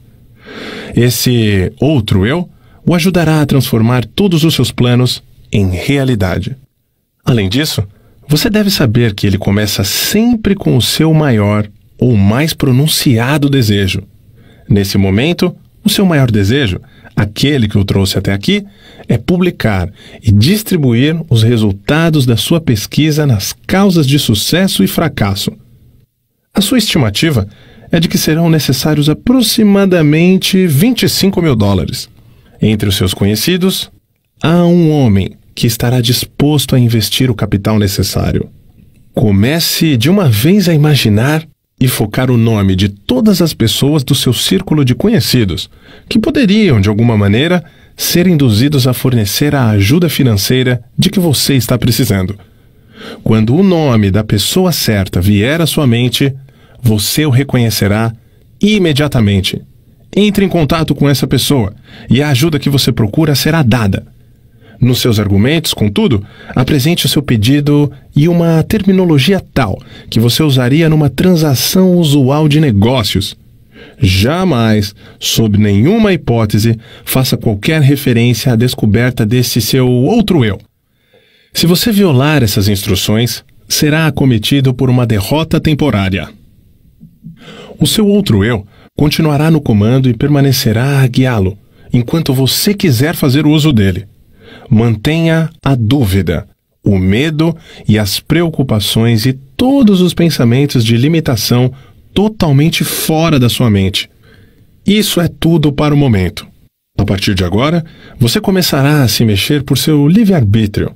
Esse outro eu o ajudará a transformar todos os seus planos em realidade. Além disso, você deve saber que ele começa sempre com o seu maior ou mais pronunciado desejo. Nesse momento, o seu maior desejo, aquele que o trouxe até aqui, é publicar e distribuir os resultados da sua pesquisa nas causas de sucesso e fracasso. A sua estimativa é de que serão necessários aproximadamente 25 mil dólares. Entre os seus conhecidos, há um homem que estará disposto a investir o capital necessário. Comece de uma vez a imaginar e focar o nome de todas as pessoas do seu círculo de conhecidos que poderiam, de alguma maneira, ser induzidos a fornecer a ajuda financeira de que você está precisando. Quando o nome da pessoa certa vier à sua mente, você o reconhecerá imediatamente. Entre em contato com essa pessoa e a ajuda que você procura será dada. Nos seus argumentos, contudo, apresente o seu pedido e uma terminologia tal que você usaria numa transação usual de negócios. Jamais, sob nenhuma hipótese, faça qualquer referência à descoberta desse seu outro eu. Se você violar essas instruções, será acometido por uma derrota temporária. O seu outro eu continuará no comando e permanecerá a guiá-lo, enquanto você quiser fazer uso dele mantenha a dúvida, o medo e as preocupações e todos os pensamentos de limitação totalmente fora da sua mente. Isso é tudo para o momento. A partir de agora, você começará a se mexer por seu livre-arbítrio,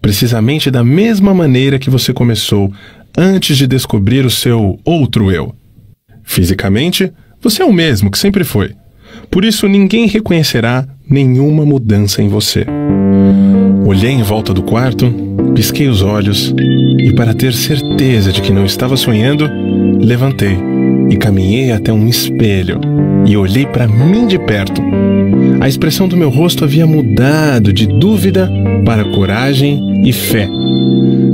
precisamente da mesma maneira que você começou antes de descobrir o seu outro eu. Fisicamente, você é o mesmo que sempre foi. Por isso ninguém reconhecerá nenhuma mudança em você. Olhei em volta do quarto, pisquei os olhos e, para ter certeza de que não estava sonhando, levantei e caminhei até um espelho e olhei para mim de perto. A expressão do meu rosto havia mudado de dúvida para coragem e fé.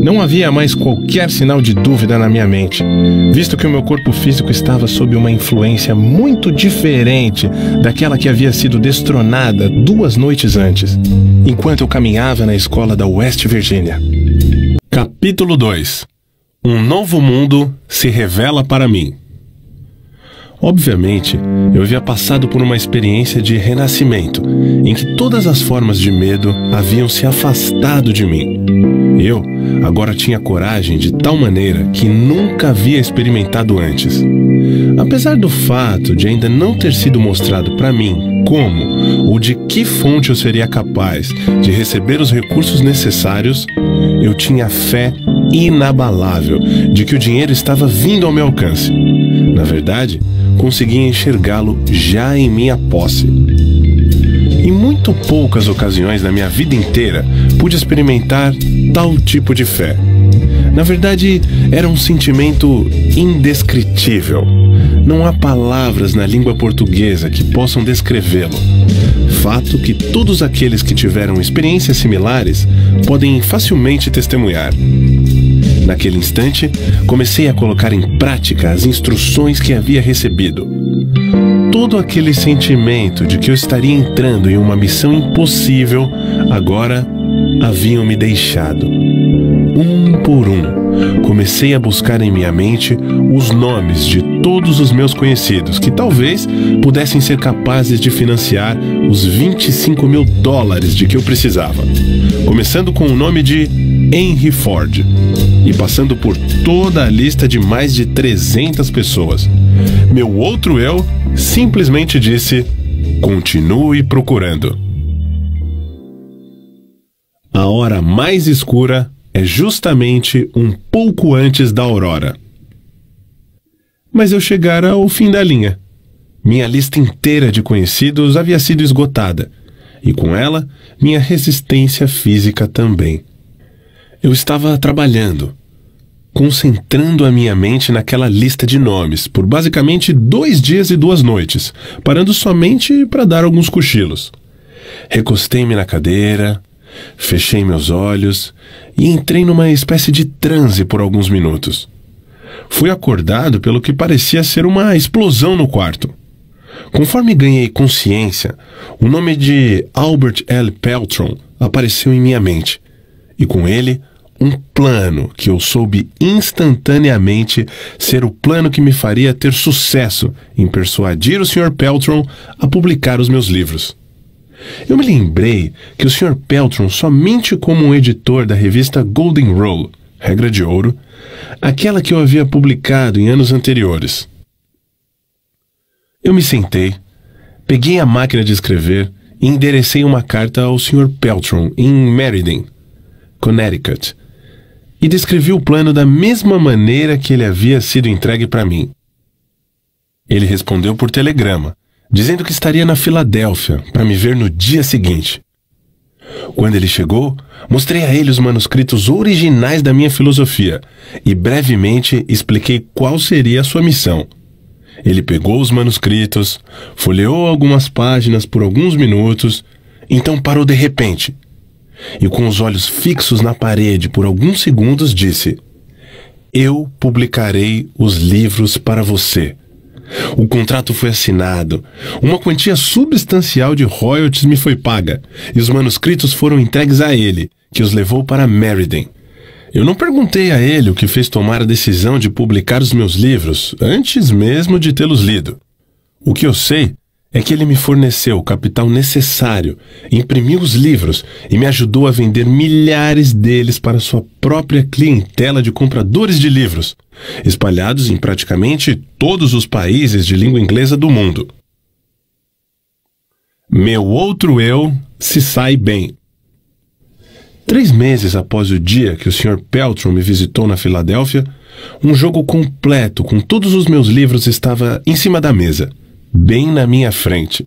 Não havia mais qualquer sinal de dúvida na minha mente, visto que o meu corpo físico estava sob uma influência muito diferente daquela que havia sido destronada duas noites antes, enquanto eu caminhava na escola da West Virginia. Capítulo 2 Um novo mundo se revela para mim. Obviamente, eu havia passado por uma experiência de renascimento, em que todas as formas de medo haviam se afastado de mim. Eu agora tinha coragem de tal maneira que nunca havia experimentado antes. Apesar do fato de ainda não ter sido mostrado para mim como ou de que fonte eu seria capaz de receber os recursos necessários, eu tinha fé inabalável de que o dinheiro estava vindo ao meu alcance. Na verdade, conseguia enxergá-lo já em minha posse. Em muito poucas ocasiões na minha vida inteira pude experimentar tal tipo de fé. Na verdade, era um sentimento indescritível. Não há palavras na língua portuguesa que possam descrevê-lo. Fato que todos aqueles que tiveram experiências similares podem facilmente testemunhar. Naquele instante, comecei a colocar em prática as instruções que havia recebido. Todo aquele sentimento de que eu estaria entrando em uma missão impossível agora haviam me deixado. Um por um, comecei a buscar em minha mente os nomes de todos os meus conhecidos que talvez pudessem ser capazes de financiar os 25 mil dólares de que eu precisava. Começando com o nome de Henry Ford e passando por toda a lista de mais de 300 pessoas. Meu outro eu simplesmente disse: continue procurando. A hora mais escura é justamente um pouco antes da aurora. Mas eu chegara ao fim da linha. Minha lista inteira de conhecidos havia sido esgotada, e com ela, minha resistência física também. Eu estava trabalhando, concentrando a minha mente naquela lista de nomes por basicamente dois dias e duas noites, parando somente para dar alguns cochilos. Recostei-me na cadeira, fechei meus olhos e entrei numa espécie de transe por alguns minutos. Fui acordado pelo que parecia ser uma explosão no quarto. Conforme ganhei consciência, o nome de Albert L. Peltron apareceu em minha mente, e com ele um plano que eu soube instantaneamente ser o plano que me faria ter sucesso em persuadir o Sr. Peltron a publicar os meus livros. Eu me lembrei que o Sr. Peltron, somente como um editor da revista Golden Rule, Regra de Ouro, aquela que eu havia publicado em anos anteriores. Eu me sentei, peguei a máquina de escrever e enderecei uma carta ao Sr. Peltron em Meriden, Connecticut, e descrevi o plano da mesma maneira que ele havia sido entregue para mim. Ele respondeu por telegrama, dizendo que estaria na Filadélfia para me ver no dia seguinte. Quando ele chegou, mostrei a ele os manuscritos originais da minha filosofia e brevemente expliquei qual seria a sua missão. Ele pegou os manuscritos, folheou algumas páginas por alguns minutos, então parou de repente e, com os olhos fixos na parede por alguns segundos, disse: Eu publicarei os livros para você. O contrato foi assinado, uma quantia substancial de royalties me foi paga, e os manuscritos foram entregues a ele, que os levou para Meriden. Eu não perguntei a ele o que fez tomar a decisão de publicar os meus livros, antes mesmo de tê-los lido. O que eu sei é que ele me forneceu o capital necessário, imprimiu os livros e me ajudou a vender milhares deles para sua própria clientela de compradores de livros, espalhados em praticamente todos os países de língua inglesa do mundo. Meu outro eu se sai bem. Três meses após o dia que o Sr. Peltron me visitou na Filadélfia, um jogo completo com todos os meus livros estava em cima da mesa bem na minha frente.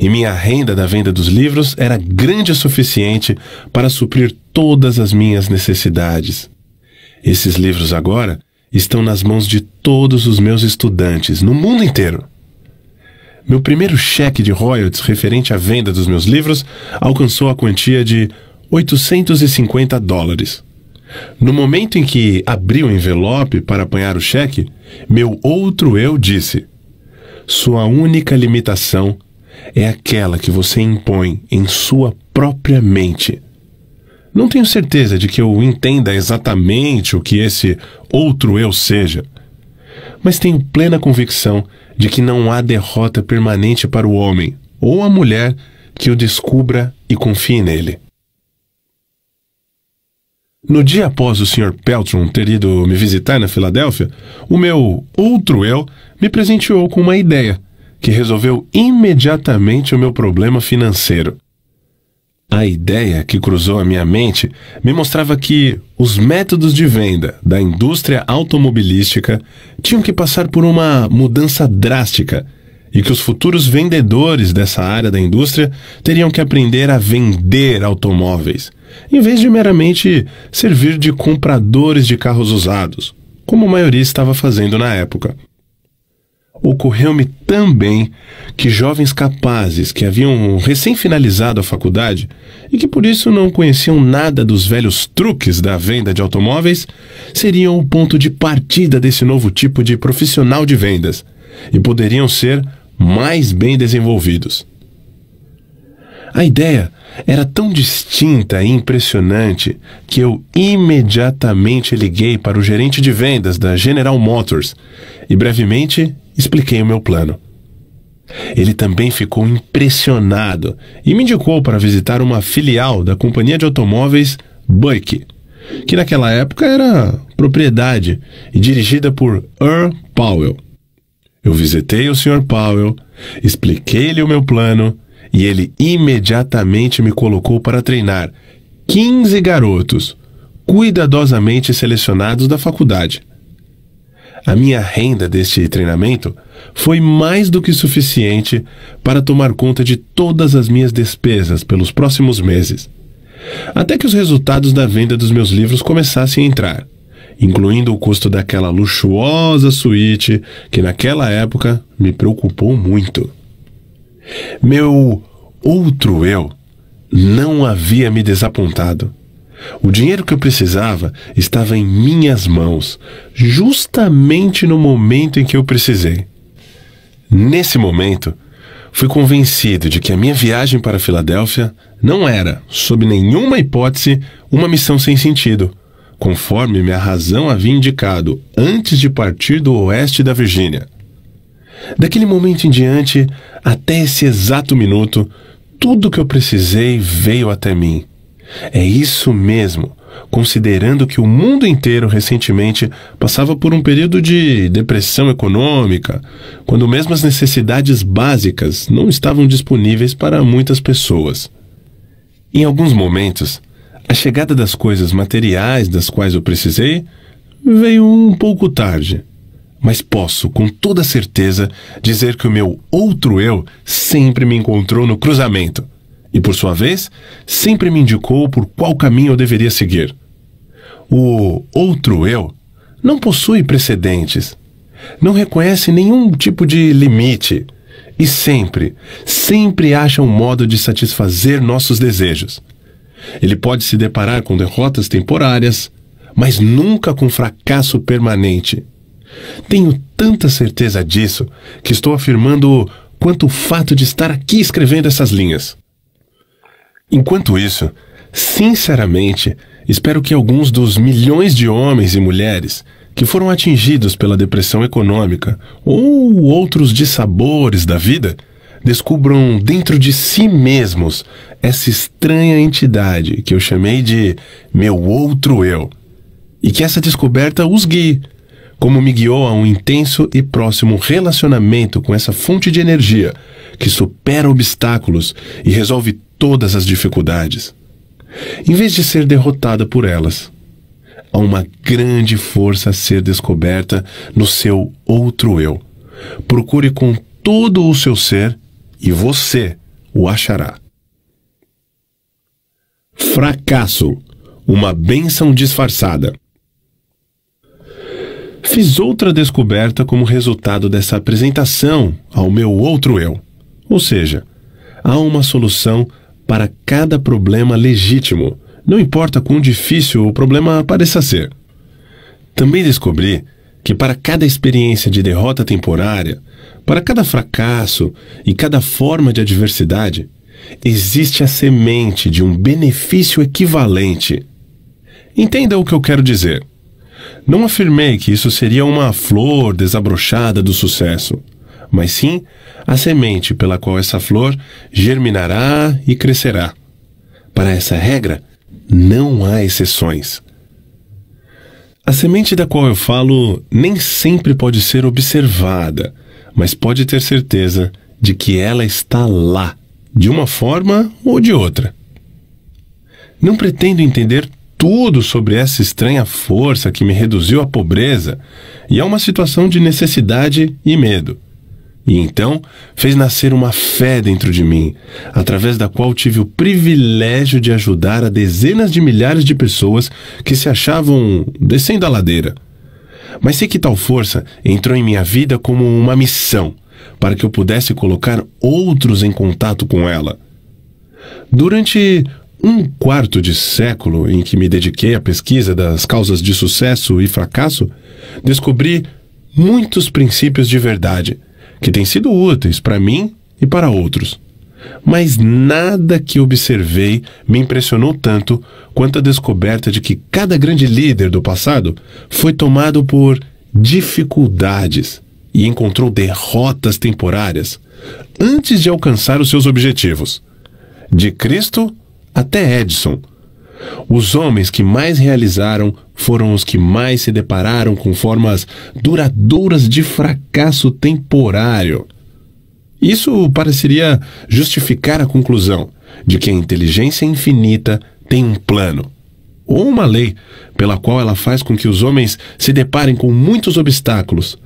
E minha renda da venda dos livros era grande o suficiente para suprir todas as minhas necessidades. Esses livros agora estão nas mãos de todos os meus estudantes no mundo inteiro. Meu primeiro cheque de royalties referente à venda dos meus livros alcançou a quantia de 850 dólares. No momento em que abri o envelope para apanhar o cheque, meu outro eu disse: Sua única limitação é aquela que você impõe em sua própria mente. Não tenho certeza de que eu entenda exatamente o que esse outro eu seja, mas tenho plena convicção de que não há derrota permanente para o homem ou a mulher que o descubra e confie nele. No dia após o Sr. Peltron ter ido me visitar na Filadélfia, o meu outro eu me presenteou com uma ideia que resolveu imediatamente o meu problema financeiro. A ideia que cruzou a minha mente me mostrava que os métodos de venda da indústria automobilística tinham que passar por uma mudança drástica e que os futuros vendedores dessa área da indústria teriam que aprender a vender automóveis, em vez de meramente servir de compradores de carros usados, como a maioria estava fazendo na época. Ocorreu-me também que jovens capazes que haviam recém-finalizado a faculdade e que por isso não conheciam nada dos velhos truques da venda de automóveis seriam o ponto de partida desse novo tipo de profissional de vendas e poderiam ser mais bem desenvolvidos. A ideia era tão distinta e impressionante que eu imediatamente liguei para o gerente de vendas da General Motors e brevemente expliquei o meu plano. Ele também ficou impressionado e me indicou para visitar uma filial da companhia de automóveis Buick, que naquela época era propriedade e dirigida por Earl Powell. Eu visitei o Sr. Powell, expliquei-lhe o meu plano e ele imediatamente me colocou para treinar 15 garotos cuidadosamente selecionados da faculdade. A minha renda deste treinamento foi mais do que suficiente para tomar conta de todas as minhas despesas pelos próximos meses, até que os resultados da venda dos meus livros começassem a entrar incluindo o custo daquela luxuosa suíte que naquela época me preocupou muito. Meu outro eu não havia me desapontado. O dinheiro que eu precisava estava em minhas mãos, justamente no momento em que eu precisei. Nesse momento, fui convencido de que a minha viagem para Filadélfia não era, sob nenhuma hipótese, uma missão sem sentido conforme minha razão havia indicado antes de partir do oeste da Virgínia. Daquele momento em diante, até esse exato minuto, tudo o que eu precisei veio até mim. É isso mesmo, considerando que o mundo inteiro recentemente passava por um período de depressão econômica, quando mesmo as necessidades básicas não estavam disponíveis para muitas pessoas. Em alguns momentos, a chegada das coisas materiais das quais eu precisei veio um pouco tarde. Mas posso, com toda certeza, dizer que o meu outro eu sempre me encontrou no cruzamento e, por sua vez, sempre me indicou por qual caminho eu deveria seguir. O outro eu não possui precedentes, não reconhece nenhum tipo de limite e sempre, sempre acha um modo de satisfazer nossos desejos. Ele pode se deparar com derrotas temporárias, mas nunca com fracasso permanente. Tenho tanta certeza disso que estou afirmando quanto o fato de estar aqui escrevendo essas linhas. Enquanto isso, sinceramente, espero que alguns dos milhões de homens e mulheres que foram atingidos pela depressão econômica ou outros dissabores da vida descubram dentro de si mesmos essa estranha entidade que eu chamei de meu outro eu, e que essa descoberta os guie, como me guiou a um intenso e próximo relacionamento com essa fonte de energia que supera obstáculos e resolve todas as dificuldades, em vez de ser derrotada por elas. Há uma grande força a ser descoberta no seu outro eu. Procure com todo o seu ser e você o achará. Fracasso uma bênção disfarçada. Fiz outra descoberta como resultado dessa apresentação ao meu outro eu. Ou seja, há uma solução para cada problema legítimo, não importa quão difícil o problema pareça ser. Também descobri que para cada experiência de derrota temporária, para cada fracasso e cada forma de adversidade, existe a semente de um benefício equivalente Entenda o que eu quero dizer. Não afirmei que isso seria uma flor desabrochada do sucesso, mas sim a semente pela qual essa flor germinará e crescerá. Para essa regra, não há exceções. A semente da qual eu falo nem sempre pode ser observada, mas pode ter certeza de que ela está lá, de uma forma ou de outra. Não pretendo entender tudo sobre essa estranha força que me reduziu à pobreza e a uma situação de necessidade e medo. E então fez nascer uma fé dentro de mim, através da qual tive o privilégio de ajudar a dezenas de milhares de pessoas que se achavam descendo a ladeira. Mas sei que tal força entrou em minha vida como uma missão, para que eu pudesse colocar outros em contato com ela. Durante um quarto de século em que me dediquei à pesquisa das causas de sucesso e fracasso, descobri muitos princípios de verdade que têm sido úteis para mim e para outros. Mas nada que observei me impressionou tanto quanto a descoberta de que cada grande líder do passado foi tomado por dificuldades e encontrou derrotas temporárias antes de alcançar os seus objetivos. De Cristo até Edison. Os homens que mais realizaram foram os que mais se depararam com formas duradouras de fracasso temporário. Isso pareceria justificar a conclusão de que a inteligência infinita tem um plano, ou uma lei, pela qual ela faz com que os homens se deparem com muitos obstáculos,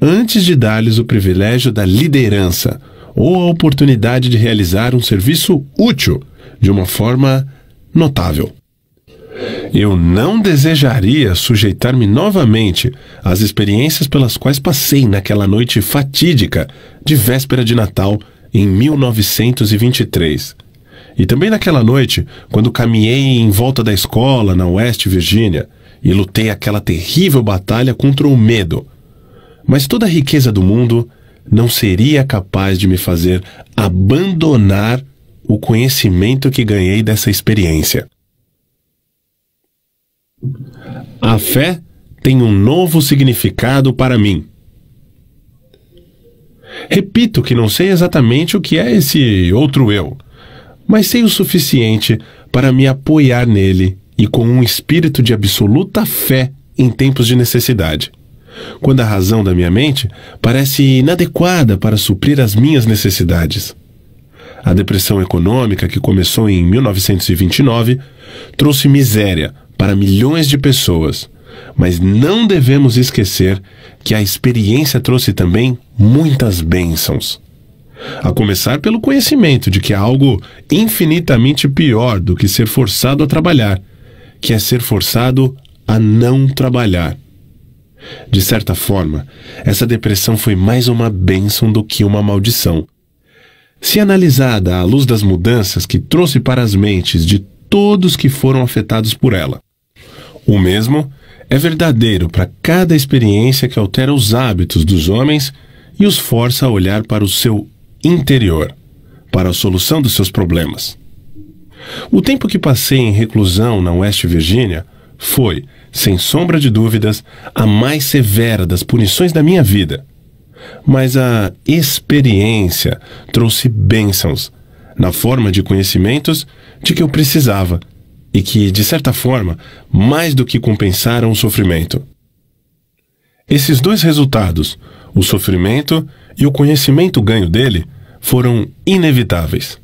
antes de dar-lhes o privilégio da liderança ou a oportunidade de realizar um serviço útil de uma forma notável. Eu não desejaria sujeitar-me novamente às experiências pelas quais passei naquela noite fatídica de véspera de Natal em 1923. E também naquela noite, quando caminhei em volta da escola na West Virginia e lutei aquela terrível batalha contra o medo. Mas toda a riqueza do mundo não seria capaz de me fazer abandonar o conhecimento que ganhei dessa experiência. A fé tem um novo significado para mim. Repito que não sei exatamente o que é esse outro eu, mas sei o suficiente para me apoiar nele e com um espírito de absoluta fé em tempos de necessidade. Quando a razão da minha mente parece inadequada para suprir as minhas necessidades. A depressão econômica, que começou em 1929, trouxe miséria para milhões de pessoas. Mas não devemos esquecer que a experiência trouxe também muitas bênçãos. A começar pelo conhecimento de que há algo infinitamente pior do que ser forçado a trabalhar, que é ser forçado a não trabalhar. De certa forma, essa depressão foi mais uma bênção do que uma maldição, se analisada à luz das mudanças que trouxe para as mentes de todos que foram afetados por ela. O mesmo é verdadeiro para cada experiência que altera os hábitos dos homens e os força a olhar para o seu interior, para a solução dos seus problemas. O tempo que passei em reclusão na West Virginia foi, sem sombra de dúvidas, a mais severa das punições da minha vida mas a experiência trouxe bênçãos na forma de conhecimentos de que eu precisava e que, de certa forma, mais do que compensaram o sofrimento. Esses dois resultados, o sofrimento e o conhecimento ganho dele, foram inevitáveis.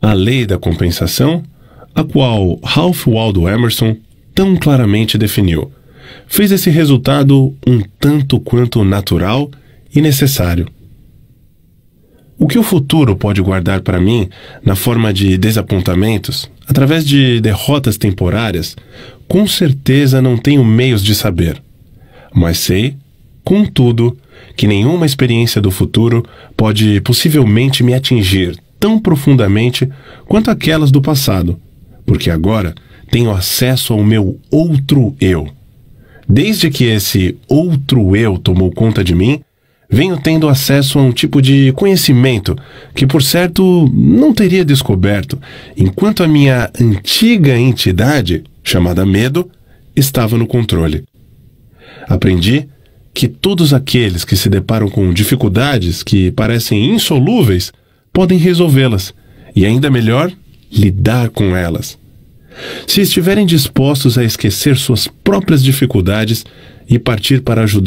A lei da compensação, a qual Ralph Waldo Emerson tão claramente definiu, fez esse resultado um tanto quanto natural e necessário. O que o futuro pode guardar para mim na forma de desapontamentos, através de derrotas temporárias, com certeza não tenho meios de saber. Mas sei, contudo, que nenhuma experiência do futuro pode possivelmente me atingir tão profundamente quanto aquelas do passado, porque agora tenho acesso ao meu outro eu. Desde que esse outro eu tomou conta de mim, venho tendo acesso a um tipo de conhecimento que, por certo, não teria descoberto enquanto a minha antiga entidade, chamada medo, estava no controle. Aprendi que todos aqueles que se deparam com dificuldades que parecem insolúveis podem resolvê-las e, ainda melhor, lidar com elas. Se estiverem dispostos a esquecer suas próprias dificuldades e partir para ajudar